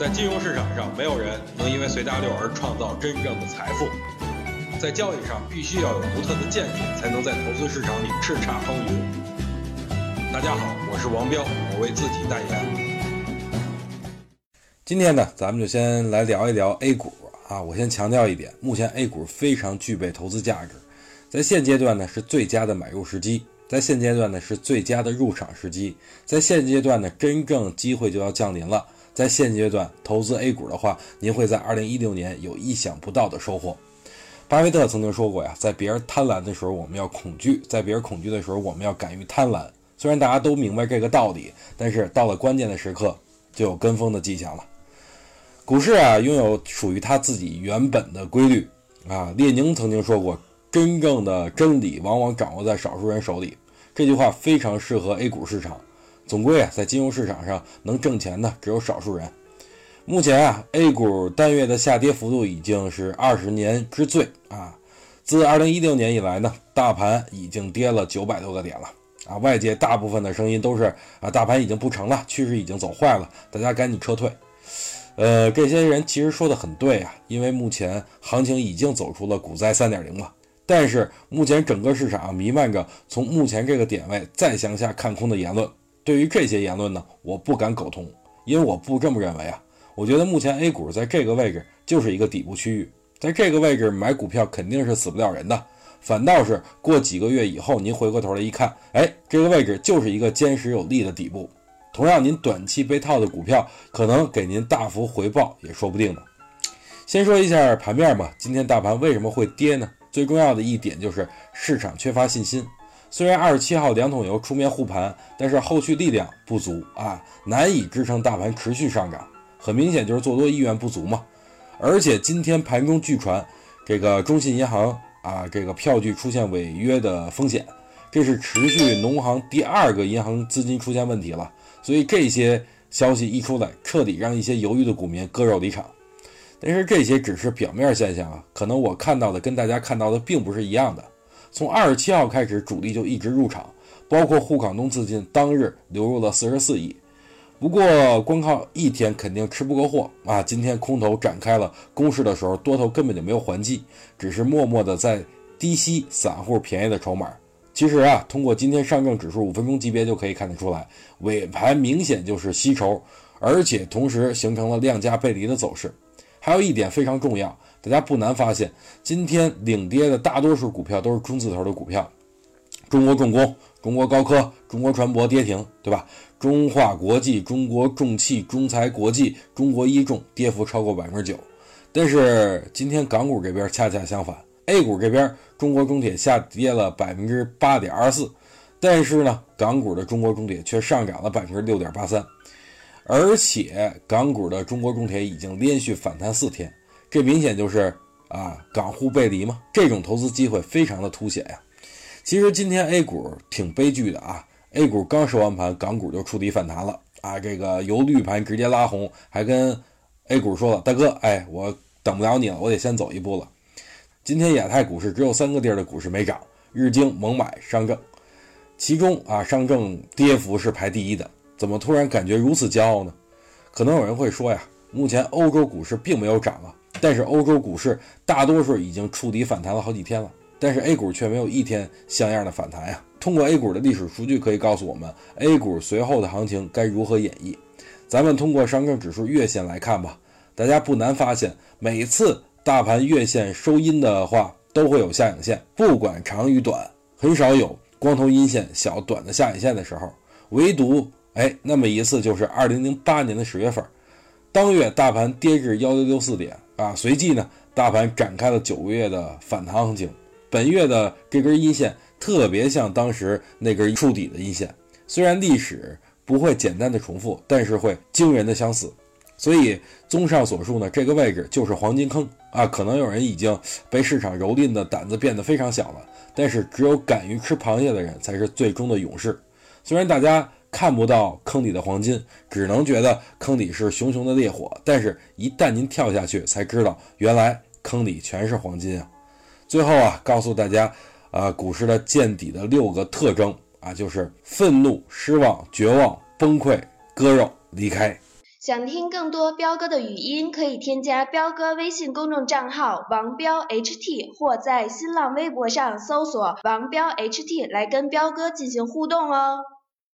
在金融市场上，没有人能因为随大流而创造真正的财富。在交易上，必须要有独特的见解，才能在投资市场里叱咤风云。大家好，我是王彪，我为自己代言。今天呢，咱们就先来聊一聊 A 股啊。我先强调一点，目前 A 股非常具备投资价值，在现阶段呢是最佳的买入时机，在现阶段呢是最佳的入场时机，在现阶段呢真正机会就要降临了。在现阶段投资 A 股的话，您会在2016年有意想不到的收获。巴菲特曾经说过呀，在别人贪婪的时候，我们要恐惧；在别人恐惧的时候，我们要敢于贪婪。虽然大家都明白这个道理，但是到了关键的时刻，就有跟风的迹象了。股市啊，拥有属于它自己原本的规律啊。列宁曾经说过：“真正的真理往往掌握在少数人手里。”这句话非常适合 A 股市场。总归啊，在金融市场上能挣钱的只有少数人。目前啊，A 股单月的下跌幅度已经是二十年之最啊！自二零一六年以来呢，大盘已经跌了九百多个点了啊！外界大部分的声音都是啊，大盘已经不成了，趋势已经走坏了，大家赶紧撤退。呃，这些人其实说的很对啊，因为目前行情已经走出了股灾三点零了。但是目前整个市场弥漫着从目前这个点位再向下看空的言论。对于这些言论呢，我不敢苟同，因为我不这么认为啊。我觉得目前 A 股在这个位置就是一个底部区域，在这个位置买股票肯定是死不了人的。反倒是过几个月以后，您回过头来一看，哎，这个位置就是一个坚实有力的底部。同样，您短期被套的股票可能给您大幅回报也说不定呢。先说一下盘面吧，今天大盘为什么会跌呢？最重要的一点就是市场缺乏信心。虽然二十七号两桶油出面护盘，但是后续力量不足啊，难以支撑大盘持续上涨。很明显就是做多意愿不足嘛。而且今天盘中据传，这个中信银行啊，这个票据出现违约的风险，这是持续农行第二个银行资金出现问题了。所以这些消息一出来，彻底让一些犹豫的股民割肉离场。但是这些只是表面现象啊，可能我看到的跟大家看到的并不是一样的。从二十七号开始，主力就一直入场，包括沪港通资金当日流入了四十四亿。不过，光靠一天肯定吃不够货啊！今天空头展开了攻势的时候，多头根本就没有还击，只是默默的在低吸散户便宜的筹码。其实啊，通过今天上证指数五分钟级别就可以看得出来，尾盘明显就是吸筹，而且同时形成了量价背离的走势。还有一点非常重要。大家不难发现，今天领跌的大多数股票都是中字头的股票，中国重工、中国高科、中国船舶跌停，对吧？中化国际、中国重汽、中材国际、中国一重跌幅超过百分之九。但是今天港股这边恰恰相反，A 股这边中国中铁下跌了百分之八点二四，但是呢，港股的中国中铁却上涨了百分之六点八三，而且港股的中国中铁已经连续反弹四天。这明显就是啊港沪背离嘛，这种投资机会非常的凸显呀。其实今天 A 股挺悲剧的啊，A 股刚收完盘，港股就触底反弹了啊，这个由绿盘直接拉红，还跟 A 股说了，大哥，哎，我等不了你了，我得先走一步了。今天亚太股市只有三个地儿的股市没涨，日经、蒙买、上证，其中啊上证跌幅是排第一的，怎么突然感觉如此骄傲呢？可能有人会说呀，目前欧洲股市并没有涨啊。但是欧洲股市大多数已经触底反弹了好几天了，但是 A 股却没有一天像样的反弹呀。通过 A 股的历史数据可以告诉我们，A 股随后的行情该如何演绎。咱们通过上证指数月线来看吧，大家不难发现，每次大盘月线收阴的话，都会有下影线，不管长与短，很少有光头阴线小短的下影线的时候。唯独哎，那么一次就是2008年的十月份，当月大盘跌至1664点。啊，随即呢，大盘展开了九个月的反弹行情。本月的这根阴线特别像当时那根触底的阴线，虽然历史不会简单的重复，但是会惊人的相似。所以，综上所述呢，这个位置就是黄金坑啊。可能有人已经被市场蹂躏的胆子变得非常小了，但是只有敢于吃螃蟹的人才是最终的勇士。虽然大家。看不到坑底的黄金，只能觉得坑底是熊熊的烈火。但是，一旦您跳下去，才知道原来坑底全是黄金啊！最后啊，告诉大家，啊，股市的见底的六个特征啊，就是愤怒、失望、绝望、崩溃、割肉、离开。想听更多彪哥的语音，可以添加彪哥微信公众账号王彪 HT，或在新浪微博上搜索王彪 HT 来跟彪哥进行互动哦。